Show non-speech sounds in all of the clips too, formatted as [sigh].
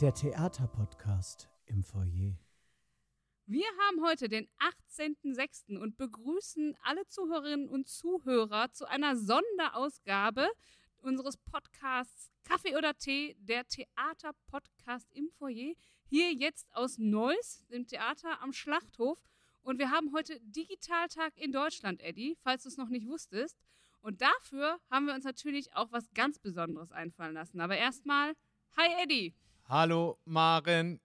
Der Theaterpodcast im Foyer. Wir haben heute den 18.06. und begrüßen alle Zuhörerinnen und Zuhörer zu einer Sonderausgabe unseres Podcasts Kaffee oder Tee, der Theaterpodcast im Foyer. Hier jetzt aus Neuss, dem Theater am Schlachthof. Und wir haben heute Digitaltag in Deutschland, Eddie, falls du es noch nicht wusstest. Und dafür haben wir uns natürlich auch was ganz Besonderes einfallen lassen. Aber erstmal, hi Eddie. Hallo Maren,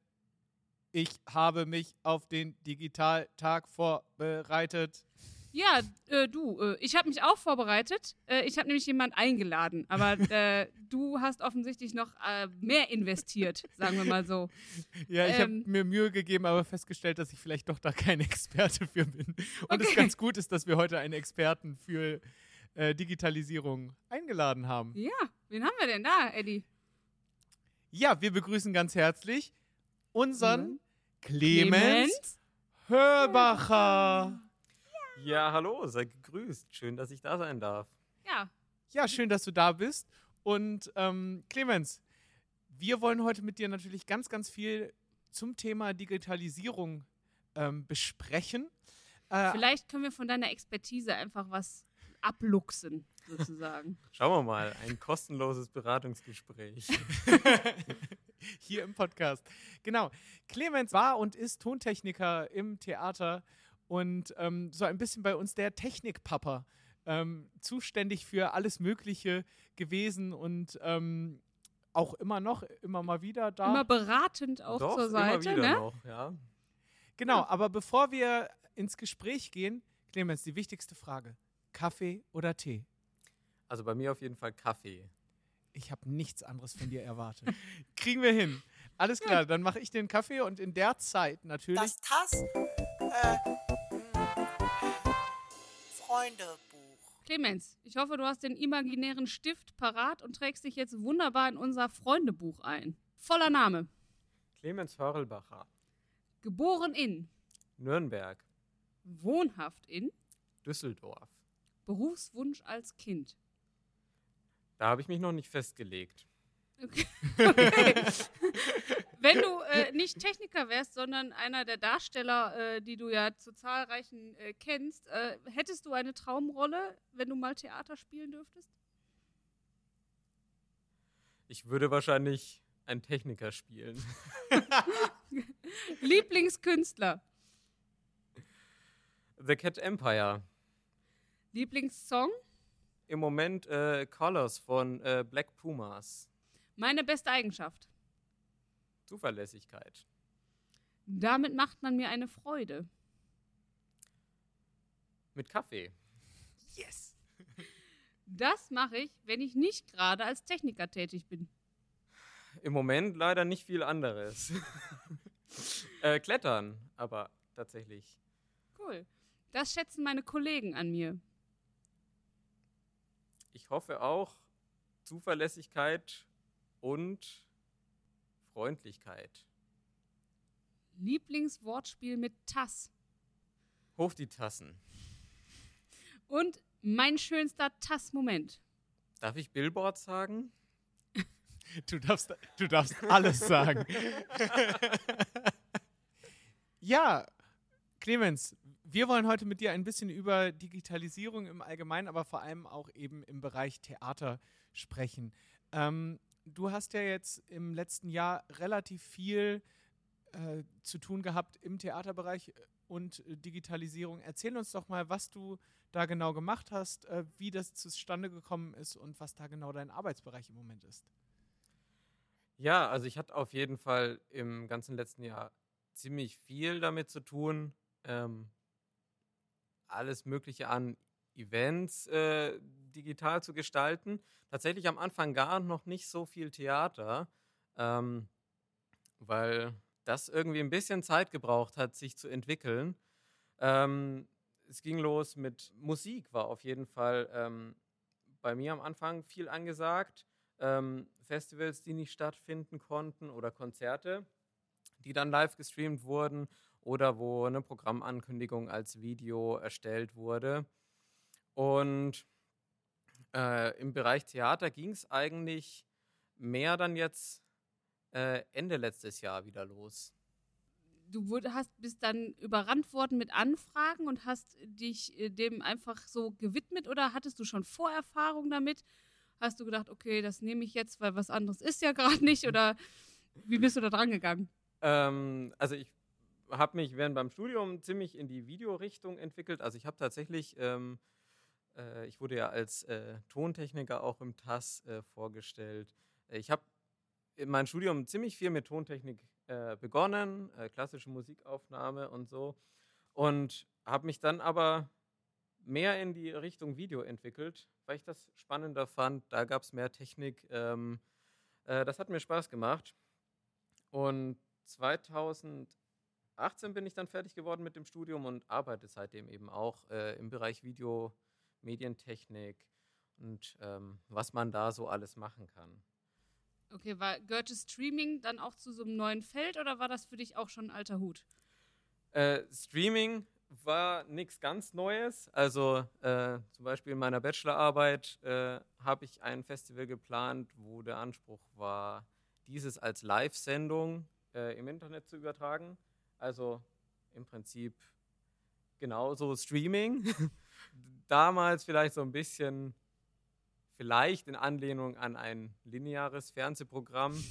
ich habe mich auf den Digitaltag vorbereitet. Ja, äh, du, äh, ich habe mich auch vorbereitet. Äh, ich habe nämlich jemanden eingeladen, aber [laughs] äh, du hast offensichtlich noch äh, mehr investiert, sagen wir mal so. [laughs] Ja, ich Ähm. habe mir Mühe gegeben, aber festgestellt, dass ich vielleicht doch da kein [laughs] Experte für bin. Und es Okay. ganz gut ist, dass wir heute einen Experten für äh, Digitalisierung eingeladen haben. Ja, wen haben wir denn da, Eddie? Ja, wir begrüßen ganz herzlich unseren Mhm. Clemens Hörbacher. Ja, hallo, sei gegrüßt. Schön, dass ich da sein darf. Ja, Ja, schön, dass du da bist. Und ähm, Clemens, wir wollen heute mit dir natürlich ganz, ganz viel zum Thema Digitalisierung ähm, besprechen. Äh, vielleicht können wir von deiner Expertise einfach was abluchsen, sozusagen. Schauen wir mal, ein kostenloses Beratungsgespräch. [laughs] hier im Podcast. Genau. Clemens war und ist Tontechniker im Theater und ähm, so ein bisschen bei uns der Technikpapa. Ähm, zuständig für alles Mögliche gewesen und ähm, auch immer noch, immer mal wieder da. Immer beratend auch Doch, zur Seite, immer wieder ne? noch, ja. Genau, aber bevor wir ins Gespräch gehen, Clemens, die wichtigste Frage. Kaffee oder Tee? Also bei mir auf jeden Fall Kaffee. Ich habe nichts anderes von dir erwartet. [laughs] Kriegen wir hin. Alles klar, dann mache ich den Kaffee und in der Zeit natürlich. Das Tass äh, Freundebuch. Clemens, ich hoffe, du hast den imaginären Stift parat und trägst dich jetzt wunderbar in unser Freundebuch ein. Voller Name. Clemens Hörlbacher, Geboren in, Nürnberg, wohnhaft in, Düsseldorf. Berufswunsch als Kind. Da habe ich mich noch nicht festgelegt. Okay. [laughs] okay. Wenn du äh, nicht Techniker wärst, sondern einer der Darsteller, äh, die du ja zu zahlreichen äh, kennst, äh, hättest du eine Traumrolle, wenn du mal Theater spielen dürftest? Ich würde wahrscheinlich einen Techniker spielen. [laughs] Lieblingskünstler, The Cat Empire. Lieblingssong, Im Moment äh, Colors von äh, Black Pumas. meine beste Eigenschaft. Zuverlässigkeit. Damit macht man mir eine Freude. Mit Kaffee. Yes! Das mache ich, wenn ich nicht gerade als Techniker tätig bin. Im Moment leider nicht viel anderes. [laughs] äh, klettern, aber tatsächlich. Cool. Das schätzen meine Kollegen an mir. Ich hoffe auch Zuverlässigkeit und Freundlichkeit. Lieblingswortspiel mit Tass. Hoch die Tassen. Und mein schönster Tass-Moment. Darf ich Billboard sagen? [laughs] Du darfst, du darfst alles sagen. [laughs] ja, Clemens, wir wollen heute mit dir ein bisschen über Digitalisierung im Allgemeinen, aber vor allem auch eben im Bereich Theater sprechen. Ähm, du hast ja jetzt im letzten Jahr relativ viel äh, zu tun gehabt im Theaterbereich und äh, Digitalisierung. Erzähl uns doch mal, was du da genau gemacht hast, äh, wie das zustande gekommen ist und was da genau dein Arbeitsbereich im Moment ist. Ja, also ich hatte auf jeden Fall im ganzen letzten Jahr ziemlich viel damit zu tun. Ähm, alles Mögliche an Events äh, digital zu gestalten. Tatsächlich am Anfang gar noch nicht so viel Theater, ähm, weil das irgendwie ein bisschen Zeit gebraucht hat, sich zu entwickeln. Ähm, es ging los mit Musik, war auf jeden Fall ähm, bei mir am Anfang viel angesagt. Ähm, Festivals, die nicht stattfinden konnten oder Konzerte, die dann live gestreamt wurden oder wo eine Programmankündigung als Video erstellt wurde. Und äh, im Bereich Theater ging es eigentlich mehr dann jetzt äh, Ende letztes Jahr wieder los. Du wurde, hast, bist dann überrannt worden mit Anfragen und hast dich äh, dem einfach so gewidmet oder hattest du schon Vorerfahrung damit? Hast du gedacht, okay, das nehme ich jetzt, weil was anderes ist ja [laughs] gerade nicht oder wie bist du da dran gegangen? Ähm, also ich habe mich während beim Studium ziemlich in die Videorichtung entwickelt. Also ich habe tatsächlich, ähm, äh, ich wurde ja als äh, Tontechniker auch im TAS äh, vorgestellt. Ich habe in meinem Studium ziemlich viel mit Tontechnik äh, begonnen, äh, klassische Musikaufnahme und so. Und habe mich dann aber mehr in die Richtung Video entwickelt, weil ich das spannender fand. Da gab es mehr Technik. Ähm, äh, das hat mir Spaß gemacht. Und 2018 bin ich dann fertig geworden mit dem Studium und arbeite seitdem eben auch äh, im Bereich Video, Medientechnik und ähm, was man da so alles machen kann. Okay, war, gehörte Streaming dann auch zu so einem neuen Feld oder war das für dich auch schon ein alter Hut? Äh, Streaming war nichts ganz Neues. Also äh, zum Beispiel in meiner Bachelorarbeit äh, habe ich ein Festival geplant, wo der Anspruch war, dieses als Live-Sendung äh, im Internet zu übertragen. Also im Prinzip genauso Streaming. [laughs] Damals vielleicht so ein bisschen, vielleicht in Anlehnung an ein lineares Fernsehprogramm.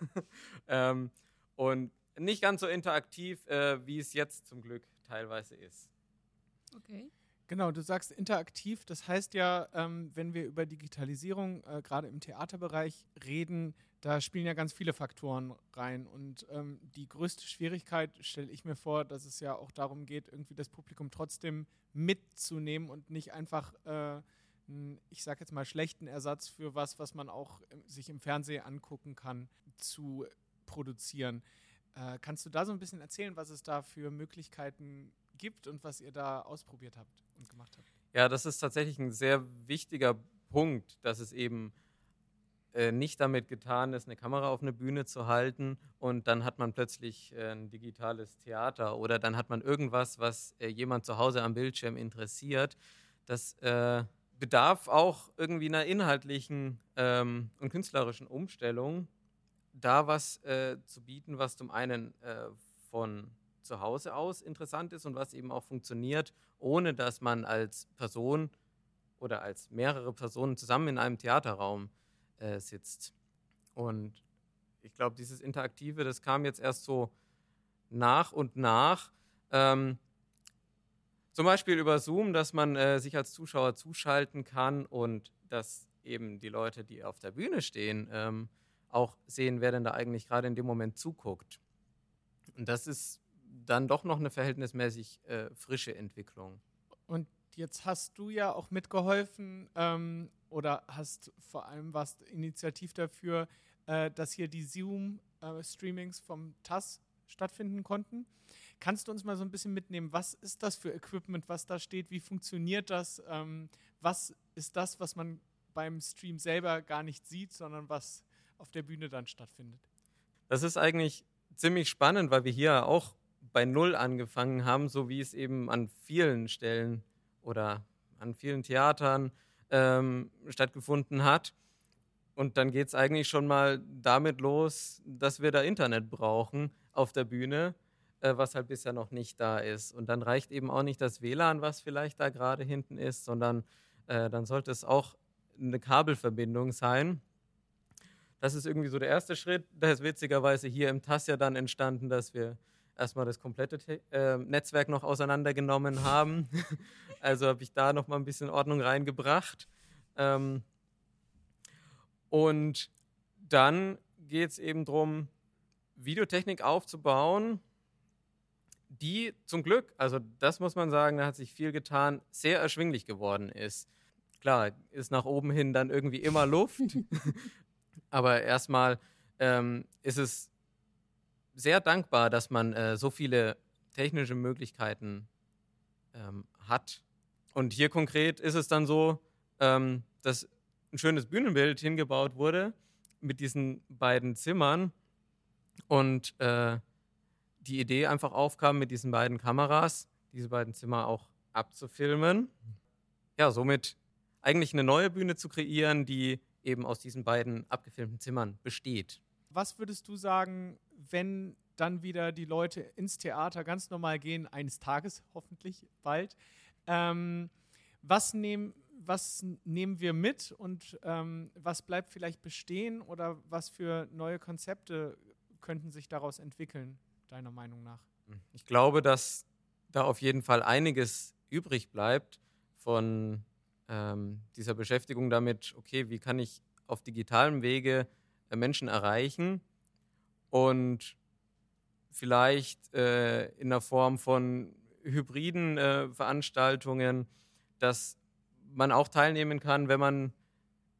[laughs] ähm, und nicht ganz so interaktiv, äh, wie es jetzt zum Glück teilweise ist. Okay. Genau, du sagst interaktiv. Das heißt ja, ähm, wenn wir über Digitalisierung äh, gerade im Theaterbereich reden, da spielen ja ganz viele Faktoren rein. Und ähm, die größte Schwierigkeit stelle ich mir vor, dass es ja auch darum geht, irgendwie das Publikum trotzdem mitzunehmen und nicht einfach, äh, ich sage jetzt mal, schlechten Ersatz für was, was man auch äh, sich im Fernsehen angucken kann, zu produzieren. Äh, kannst du da so ein bisschen erzählen, was es da für Möglichkeiten gibt und was ihr da ausprobiert habt und gemacht habt? Ja, das ist tatsächlich ein sehr wichtiger Punkt, dass es eben äh, nicht damit getan ist, eine Kamera auf eine Bühne zu halten und dann hat man plötzlich äh, ein digitales Theater oder dann hat man irgendwas, was äh, jemand zu Hause am Bildschirm interessiert. Das äh, bedarf auch irgendwie einer inhaltlichen ähm, und künstlerischen Umstellung da was zu bieten, was zum einen von zu Hause aus interessant ist und was eben auch funktioniert, ohne dass man als Person oder als mehrere Personen zusammen in einem Theaterraum äh, sitzt. Und ich glaube, dieses Interaktive, das kam jetzt erst so nach und nach. Ähm, zum Beispiel über Zoom, dass man äh, sich als Zuschauer zuschalten kann und dass eben die Leute, die auf der Bühne stehen, ähm, auch sehen, wer denn da eigentlich gerade in dem Moment zuguckt. Und das ist dann doch noch eine verhältnismäßig äh, frische Entwicklung. Und jetzt hast du ja auch mitgeholfen ähm, oder hast vor allem was initiativ dafür, äh, dass hier die Zoom-Streamings äh, vom TAS stattfinden konnten. Kannst du uns mal so ein bisschen mitnehmen, was ist das für Equipment, was da steht, wie funktioniert das, ähm, was ist das, was man beim Stream selber gar nicht sieht, sondern was auf der Bühne dann stattfindet. Das ist eigentlich ziemlich spannend, weil wir hier auch bei Null angefangen haben, so wie es eben an vielen Stellen oder an vielen Theatern ähm, stattgefunden hat. Und dann geht es eigentlich schon mal damit los, dass wir da Internet brauchen auf der Bühne, äh, was halt bisher noch nicht da ist. Und dann reicht eben auch nicht das WLAN, was vielleicht da gerade hinten ist, sondern äh, dann sollte es auch eine Kabelverbindung sein. Das ist irgendwie so der erste Schritt. Da ist witzigerweise hier im TAS ja dann entstanden, dass wir erstmal das komplette äh, Netzwerk noch auseinandergenommen haben. [laughs] also habe ich da noch mal ein bisschen Ordnung reingebracht. Ähm, und dann geht es eben darum, Videotechnik aufzubauen, die zum Glück, also das muss man sagen, da hat sich viel getan, sehr erschwinglich geworden ist. Klar, ist nach oben hin dann irgendwie immer Luft, [laughs] Aber erstmal ähm, ist es sehr dankbar, dass man äh, so viele technische Möglichkeiten ähm, hat. Und hier konkret ist es dann so, ähm, dass ein schönes Bühnenbild hingebaut wurde mit diesen beiden Zimmern und äh, die Idee einfach aufkam, mit diesen beiden Kameras diese beiden Zimmer auch abzufilmen. Ja, somit eigentlich eine neue Bühne zu kreieren, die eben aus diesen beiden abgefilmten Zimmern besteht. Was würdest du sagen, wenn dann wieder die Leute ins Theater ganz normal gehen, eines Tages hoffentlich bald? Ähm, was, nehm, was nehmen wir mit und ähm, was bleibt vielleicht bestehen oder was für neue Konzepte könnten sich daraus entwickeln, deiner Meinung nach? Ich glaube, dass da auf jeden Fall einiges übrig bleibt von ähm, dieser Beschäftigung damit, okay, wie kann ich auf digitalem Wege äh, Menschen erreichen und vielleicht äh, in der Form von hybriden äh, Veranstaltungen, dass man auch teilnehmen kann, wenn man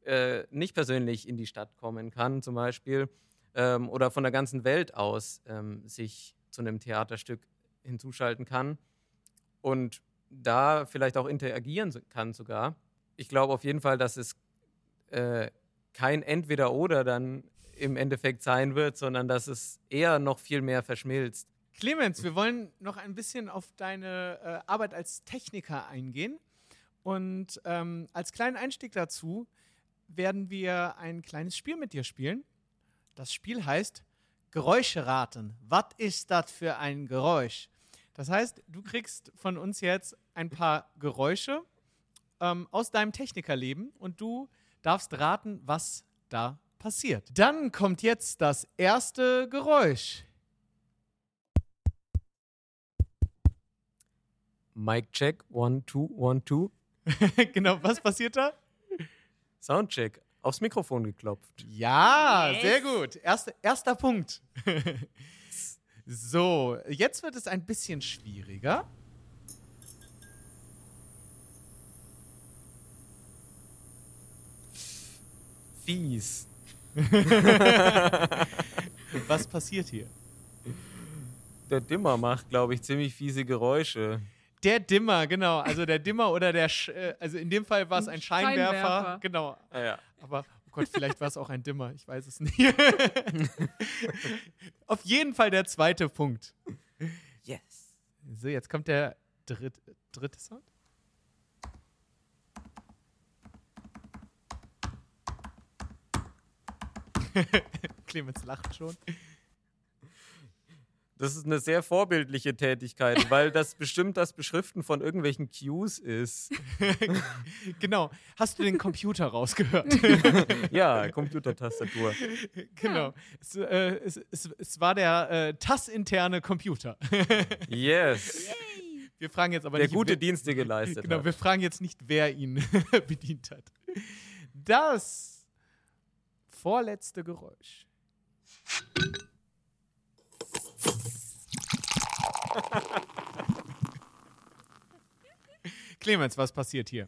äh, nicht persönlich in die Stadt kommen kann, zum Beispiel, ähm, oder von der ganzen Welt aus ähm, sich zu einem Theaterstück hinzuschalten kann und da vielleicht auch interagieren kann sogar. Ich glaube auf jeden Fall, dass es äh, kein Entweder-Oder dann im Endeffekt sein wird, sondern dass es eher noch viel mehr verschmilzt. Clemens, wir wollen noch ein bisschen auf deine äh, Arbeit als Techniker eingehen. Und ähm, als kleinen Einstieg dazu werden wir ein kleines Spiel mit dir spielen. Das Spiel heißt Geräusche raten. Was ist das für ein Geräusch? Das heißt, du kriegst von uns jetzt ein paar Geräusche ähm, aus deinem Technikerleben und du darfst raten, was da passiert. Dann kommt jetzt das erste Geräusch. Mic check, one, two, one, two. [laughs] genau, was passiert da? Soundcheck. Aufs Mikrofon geklopft. Ja, Yes. sehr gut. Erste, erster Punkt. so, jetzt wird es ein bisschen schwieriger. Fies. [laughs] Was passiert hier? Der Dimmer macht, glaube ich, ziemlich fiese Geräusche. Der Dimmer, genau. Also der Dimmer oder der, Sch äh, also in dem Fall war es ein Scheinwerfer. Scheinwerfer. Genau. Ah, ja. Aber, oh Gott, vielleicht war es auch ein Dimmer. Ich weiß es nicht. [laughs] Auf jeden Fall der zweite Punkt. Yes. So, jetzt kommt der dritt, dritte Sound. [laughs] Clemens lacht schon. Das ist eine sehr vorbildliche Tätigkeit, weil das bestimmt das Beschriften von irgendwelchen Cues ist. [laughs] Genau. Hast du den Computer rausgehört? [laughs] Ja, Computertastatur. genau. Es, äh, es, es, es war der äh, TAS-interne Computer. Yes. Wir fragen jetzt aber Der nicht. gute wer- Dienste geleistet Genau, hat. wir fragen jetzt nicht, wer ihn bedient hat. Das vorletzte Geräusch. [laughs] Clemens, was passiert hier?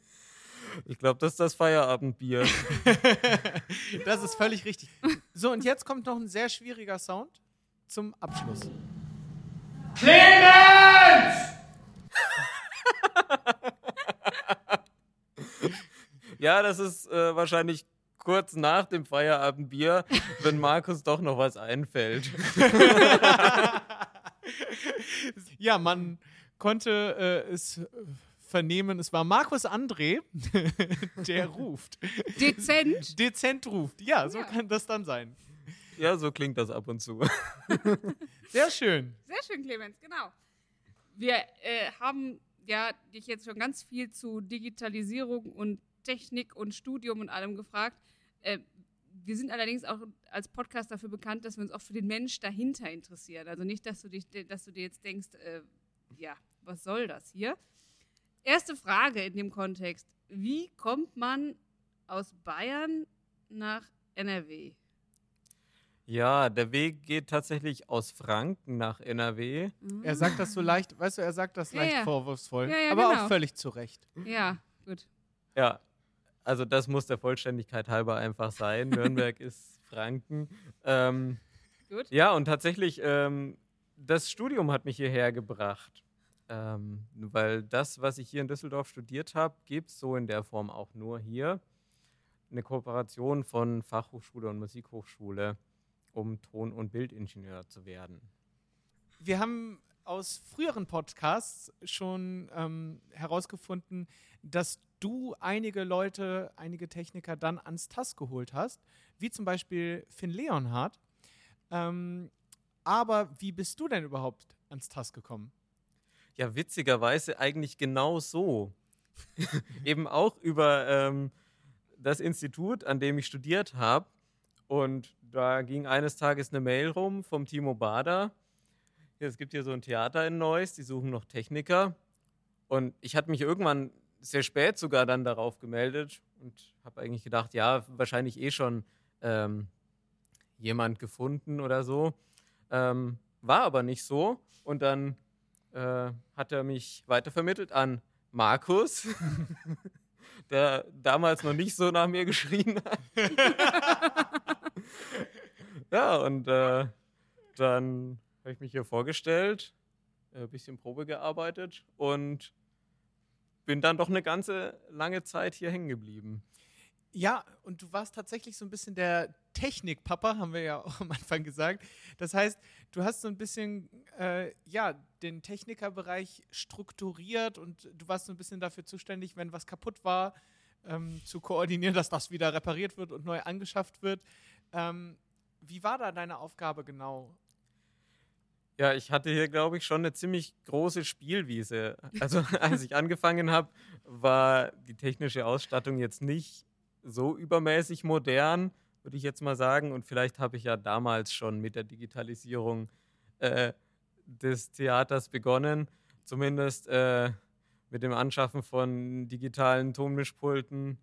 Ich glaube, das ist das Feierabendbier. [laughs] [laughs] Das ist völlig richtig. So, und jetzt kommt noch ein sehr schwieriger Sound zum Abschluss. Ja, das ist äh, wahrscheinlich kurz nach dem Feierabendbier, wenn Markus doch noch was einfällt. [laughs] Ja, man konnte äh, es äh, vernehmen, es war Markus André, [laughs] der ruft. Dezent. [laughs] Dezent ruft. Ja, so Ja. kann das dann sein. Ja, so klingt das ab und zu. Sehr schön. Sehr schön, Clemens, genau. Wir äh, haben ja dich jetzt schon ganz viel zu Digitalisierung und Technik und Studium und allem gefragt. Äh, wir sind allerdings auch als Podcast dafür bekannt, dass wir uns auch für den Mensch dahinter interessieren. Also nicht, dass du, dich, dass du dir jetzt denkst, äh, ja, was soll das hier? Erste Frage in dem Kontext. Wie kommt man aus Bayern nach NRW? Ja, der Weg geht tatsächlich aus Franken nach NRW. Er sagt das so leicht, weißt du, er sagt das Ja, leicht ja. vorwurfsvoll, Ja, ja, aber genau. auch völlig zu Recht. Ja, gut. Ja, also das muss der Vollständigkeit halber einfach sein. Nürnberg [laughs] ist Franken. Ähm, Gut. ja, und tatsächlich, ähm, das Studium hat mich hierher gebracht. Ähm, weil das, was ich hier in Düsseldorf studiert habe, gibt es so in der Form auch nur hier. Eine Kooperation von Fachhochschule und Musikhochschule, um Ton- und Bildingenieur zu werden. Wir haben aus früheren Podcasts schon ähm, herausgefunden, dass du einige Leute, einige Techniker dann ans TAS geholt hast, wie zum Beispiel Finn Leonhardt. Ähm, aber wie bist du denn überhaupt ans TAS gekommen? Ja, witzigerweise eigentlich genau so. [laughs] Eben auch über ähm, das Institut, an dem ich studiert habe. Und da ging eines Tages eine Mail rum vom Timo Bader. Es gibt hier so ein Theater in Neuss, die suchen noch Techniker. Und ich hatte mich irgendwann sehr spät sogar dann darauf gemeldet und habe eigentlich gedacht, ja, wahrscheinlich eh schon ähm, jemand gefunden oder so. Ähm, war aber nicht so. Und dann äh, hat er mich weitervermittelt an Markus, [laughs] der damals noch nicht so nach mir geschrien hat. [laughs] ja, und äh, dann habe ich mich hier vorgestellt, ein bisschen Probe gearbeitet und bin dann doch eine ganze lange Zeit hier hängen geblieben. Ja, und du warst tatsächlich so ein bisschen der Technikpapa, haben wir ja auch am Anfang gesagt. Das heißt, du hast so ein bisschen, äh, ja, den Technikerbereich strukturiert und du warst so ein bisschen dafür zuständig, wenn was kaputt war, ähm, zu koordinieren, dass das wieder repariert wird und neu angeschafft wird. Ähm, wie war da deine Aufgabe genau? Ja, ich hatte hier, glaube ich, schon eine ziemlich große Spielwiese. Also [laughs] als ich angefangen habe, war die technische Ausstattung jetzt nicht so übermäßig modern, würde ich jetzt mal sagen. Und vielleicht habe ich ja damals schon mit der Digitalisierung äh, des Theaters begonnen. Zumindest äh, mit dem Anschaffen von digitalen Tonmischpulten,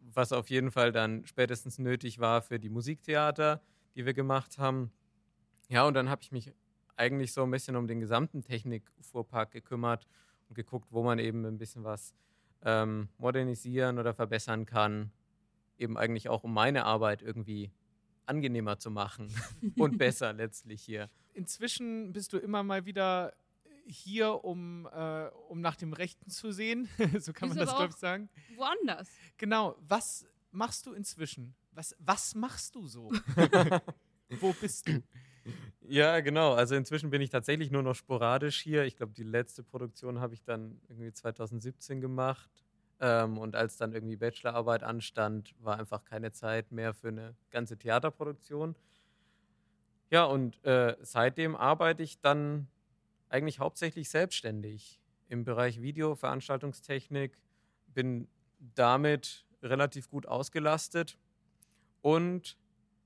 was auf jeden Fall dann spätestens nötig war für die Musiktheater, die wir gemacht haben. Ja, und dann habe ich mich eigentlich so ein bisschen um den gesamten Technikfuhrpark gekümmert und geguckt, wo man eben ein bisschen was ähm, modernisieren oder verbessern kann. Eben eigentlich auch, um meine Arbeit irgendwie angenehmer zu machen [laughs] und besser letztlich hier. Inzwischen bist du immer mal wieder hier, um, äh, um nach dem Rechten zu sehen. [laughs] so kann man das, glaube ich, sagen. Woanders. Genau. Was machst du inzwischen? Was, was machst du so? [laughs] Wo bist du? Ja, genau. Also inzwischen bin ich tatsächlich nur noch sporadisch hier. Ich glaube, die letzte Produktion habe ich dann irgendwie 2017 gemacht. Ähm, und als dann irgendwie Bachelorarbeit anstand, war einfach keine Zeit mehr für eine ganze Theaterproduktion. Ja, und äh, seitdem arbeite ich dann eigentlich hauptsächlich selbstständig im Bereich Video, Veranstaltungstechnik, bin damit relativ gut ausgelastet und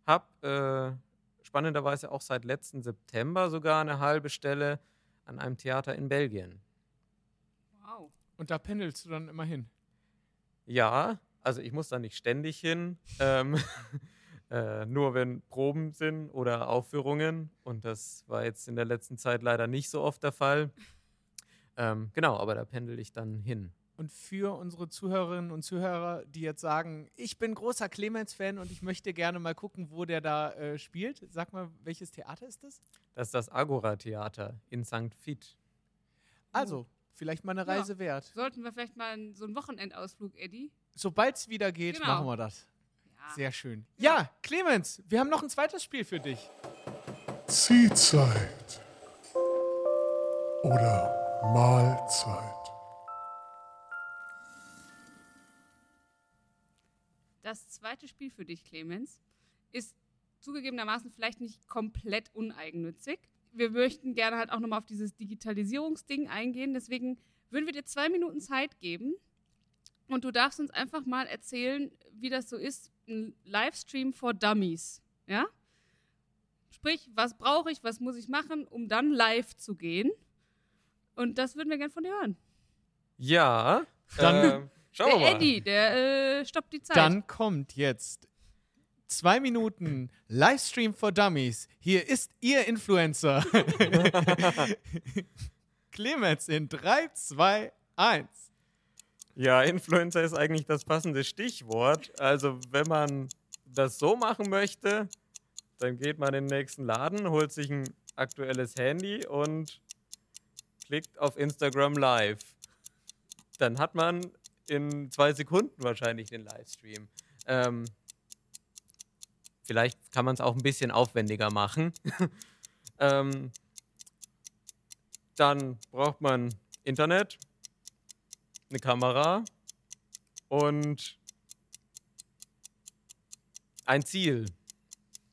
habe äh, spannenderweise auch seit letzten September sogar eine halbe Stelle an einem Theater in Belgien. Wow. Und da pendelst du dann immer hin. Ja, also ich muss da nicht ständig hin, [laughs] ähm, [laughs] äh, nur wenn Proben sind oder Aufführungen. Und das war jetzt in der letzten Zeit leider nicht so oft der Fall. Ähm, genau, aber da pendel ich dann hin. Und für unsere Zuhörerinnen und Zuhörer, die jetzt sagen, ich bin großer Clemens-Fan und ich möchte gerne mal gucken, wo der da äh, spielt, sag mal, welches Theater ist das? Das ist das Agora-Theater in St. Vith. Also, vielleicht mal eine Ja. Reise wert. Sollten wir vielleicht mal einen- so einen Wochenendausflug, Eddie? Sobald es wieder geht, Genau. machen wir das. Ja. Sehr schön. Ja, Clemens, wir haben noch ein zweites Spiel für dich. Ziehzeit oder Mahlzeit. Das zweite Spiel für dich, Clemens, ist zugegebenermaßen vielleicht nicht komplett uneigennützig. Wir möchten gerne halt auch nochmal auf dieses Digitalisierungsding eingehen. Deswegen würden wir dir zwei Minuten Zeit geben und du darfst uns einfach mal erzählen, wie das so ist, ein Livestream for Dummies. Ja? Sprich, was brauche ich, was muss ich machen, um dann live zu gehen? Und das würden wir gerne von dir hören. Ja, Dann- ähm, schauen wir Der mal. Eddie, der äh, stoppt die Zeit. Dann kommt jetzt zwei Minuten Livestream for Dummies. Hier ist Ihr Influencer. [laughs] Clemens in 3, 2, 1. Ja, Influencer ist eigentlich das passende Stichwort. Also, wenn man das so machen möchte, dann geht man in den nächsten Laden, holt sich ein aktuelles Handy und klickt auf Instagram Live. Dann hat man in zwei Sekunden wahrscheinlich den Livestream. Ähm, vielleicht kann man es auch ein bisschen aufwendiger machen. [laughs] ähm, dann braucht man Internet, eine Kamera und ein Ziel.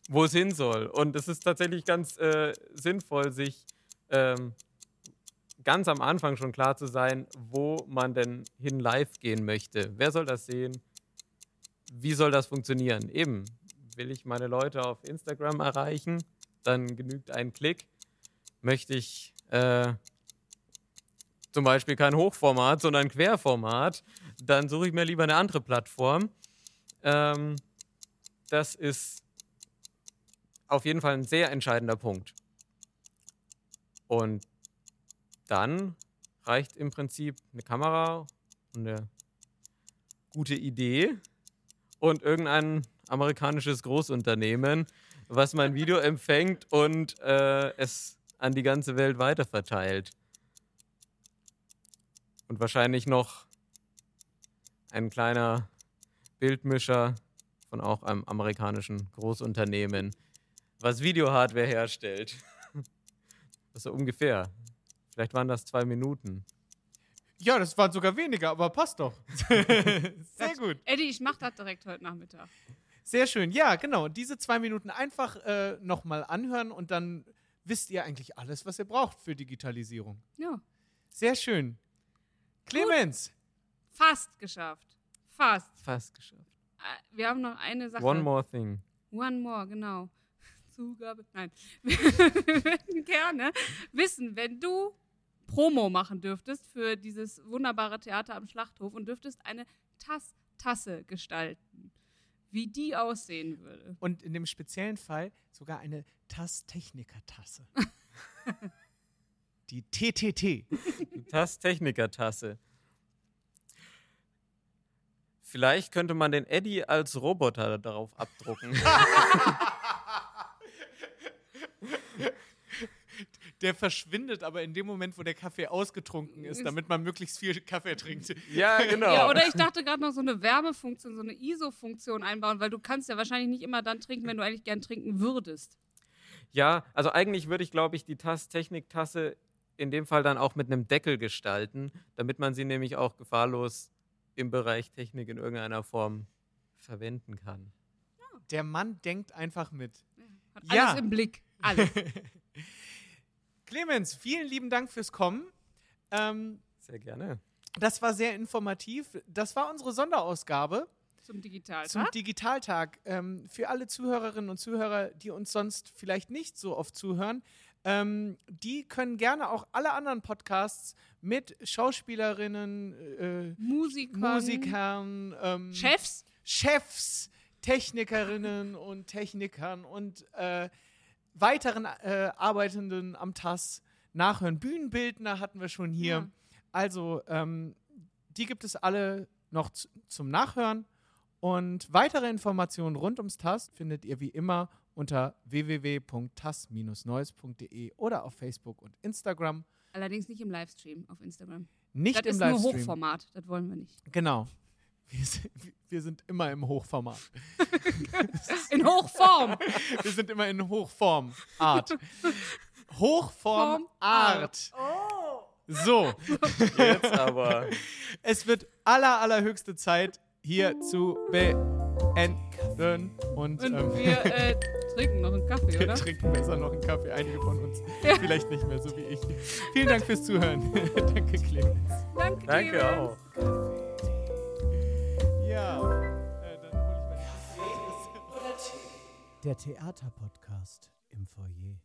wo es hin soll. Und es ist tatsächlich ganz äh, sinnvoll, sich ähm, ganz am Anfang schon klar zu sein, wo man denn hin live gehen möchte. Wer soll das sehen? Wie soll das funktionieren? Eben, will ich meine Leute auf Instagram erreichen, dann genügt ein Klick. Möchte ich äh, zum Beispiel kein Hochformat, sondern Querformat, dann suche ich mir lieber eine andere Plattform. Ähm, das ist auf jeden Fall ein sehr entscheidender Punkt. Und dann reicht im Prinzip eine Kamera und eine gute Idee und irgendein amerikanisches Großunternehmen, was mein [laughs] Video empfängt und äh, es an die ganze Welt weiterverteilt. Und wahrscheinlich noch ein kleiner Bildmischer von auch einem amerikanischen Großunternehmen, was Videohardware herstellt. Das [laughs] ist so ungefähr. Vielleicht waren das zwei Minuten. Ja, das waren sogar weniger, aber passt doch. [laughs] Sehr gut. Eddie, ich mach das direkt heute Nachmittag. Sehr schön. Ja, genau. Diese zwei Minuten einfach äh, nochmal anhören und dann wisst ihr eigentlich alles, was ihr braucht für Digitalisierung. Ja. Sehr schön. Clemens, Fast geschafft. Fast. Fast geschafft. Äh, Wir haben noch eine Sache. One more thing. One more, genau. [laughs] Zugabe. Nein. Wir würden gerne wissen, wenn du Promo machen dürftest für dieses wunderbare Theater am Schlachthof und dürftest eine Tass Tasse gestalten, wie die aussehen würde. und in dem speziellen Fall sogar eine TAS-Techniker-Tasse. [laughs] Die TTT. Tass-Techniker-Tasse. Vielleicht könnte man den Eddie als Roboter darauf abdrucken. [laughs] [laughs] Der verschwindet aber in dem Moment, wo der Kaffee ausgetrunken ist, damit man möglichst viel Kaffee trinkt. ja, [laughs] genau. Ja, oder ich dachte gerade noch so eine Wärmefunktion, so eine ISO-Funktion einbauen, weil du kannst ja wahrscheinlich nicht immer dann trinken, wenn du eigentlich gern trinken würdest. Ja, also eigentlich würde ich, glaube ich, die Tass-Technik-Tasse in dem Fall dann auch mit einem Deckel gestalten, damit man sie nämlich auch gefahrlos im Bereich Technik in irgendeiner Form verwenden kann. Der Mann denkt einfach mit. Hat Ja. alles im Blick. Alles. [laughs] Clemens, vielen lieben Dank fürs Kommen. Ähm, Sehr gerne. das war sehr informativ. Das war unsere Sonderausgabe Zum Digitaltag. zum Digitaltag. Ähm, für alle Zuhörerinnen und Zuhörer, die uns sonst vielleicht nicht so oft zuhören, ähm, die können gerne auch alle anderen Podcasts mit Schauspielerinnen, äh, Musikern, Musikern, ähm, Chefs. Chefs, Technikerinnen und Technikern und äh, weiteren äh, Arbeitenden am TAS nachhören. Bühnenbildner hatten wir schon hier. Ja. Also, ähm, die gibt es alle noch zum Nachhören. Und weitere Informationen rund ums TAS findet ihr wie immer unter www.tas-neues.de oder auf Facebook und Instagram. Allerdings nicht im Livestream auf Instagram. Nicht das im ist nur Livestream. Hochformat. Das wollen wir nicht. Genau. Wir sind, wir sind immer im Hochformat. [laughs] In Hochform. Wir sind immer in Hochform. Art. Hochform Form, Art. So, Jetzt aber. [laughs] es wird aller, allerhöchste Zeit hier zu beenden. Und, Und ähm, wir äh, [laughs] trinken noch einen Kaffee, wir oder? trinken besser noch einen Kaffee. Einige von uns. Ja. Vielleicht nicht mehr, so wie ich. Vielen Dank fürs Zuhören. Danke, Clemens. Danke, Danke Clemens. auch. Ja. Äh, dann ich Der Theaterpodcast im Foyer.